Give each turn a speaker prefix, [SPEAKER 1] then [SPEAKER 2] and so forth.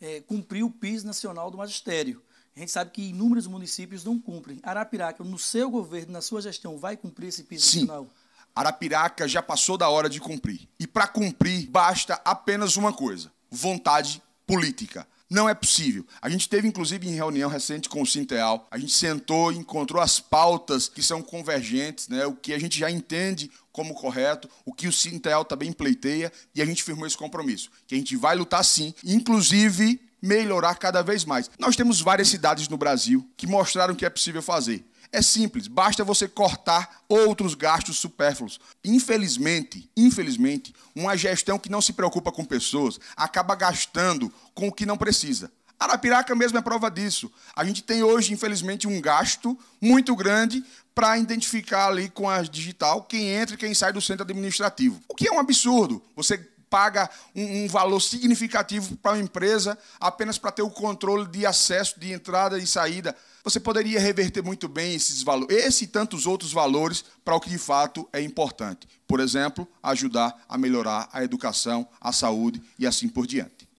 [SPEAKER 1] é, cumprir o PIS nacional do magistério. A gente sabe que inúmeros municípios não cumprem. Arapiraca, no seu governo, na sua gestão, vai cumprir esse PIS
[SPEAKER 2] Sim.
[SPEAKER 1] nacional?
[SPEAKER 2] Arapiraca já passou da hora de cumprir. E para cumprir, basta apenas uma coisa: vontade política. Não é possível. A gente teve, inclusive, em reunião recente com o Sinteal, a gente sentou e encontrou as pautas que são convergentes, né? o que a gente já entende como correto, o que o Sinteal também pleiteia, e a gente firmou esse compromisso, que a gente vai lutar sim, inclusive melhorar cada vez mais. Nós temos várias cidades no Brasil que mostraram que é possível fazer. É simples, basta você cortar outros gastos supérfluos. Infelizmente, infelizmente, uma gestão que não se preocupa com pessoas acaba gastando com o que não precisa. Arapiraca mesmo é prova disso. A gente tem hoje, infelizmente, um gasto muito grande para identificar ali com a digital quem entra e quem sai do centro administrativo. O que é um absurdo. Você paga um, um valor significativo para uma empresa apenas para ter o controle de acesso, de entrada e saída. Você poderia reverter muito bem esses valores, esse e tantos outros valores para o que de fato é importante. Por exemplo, ajudar a melhorar a educação, a saúde e assim por diante.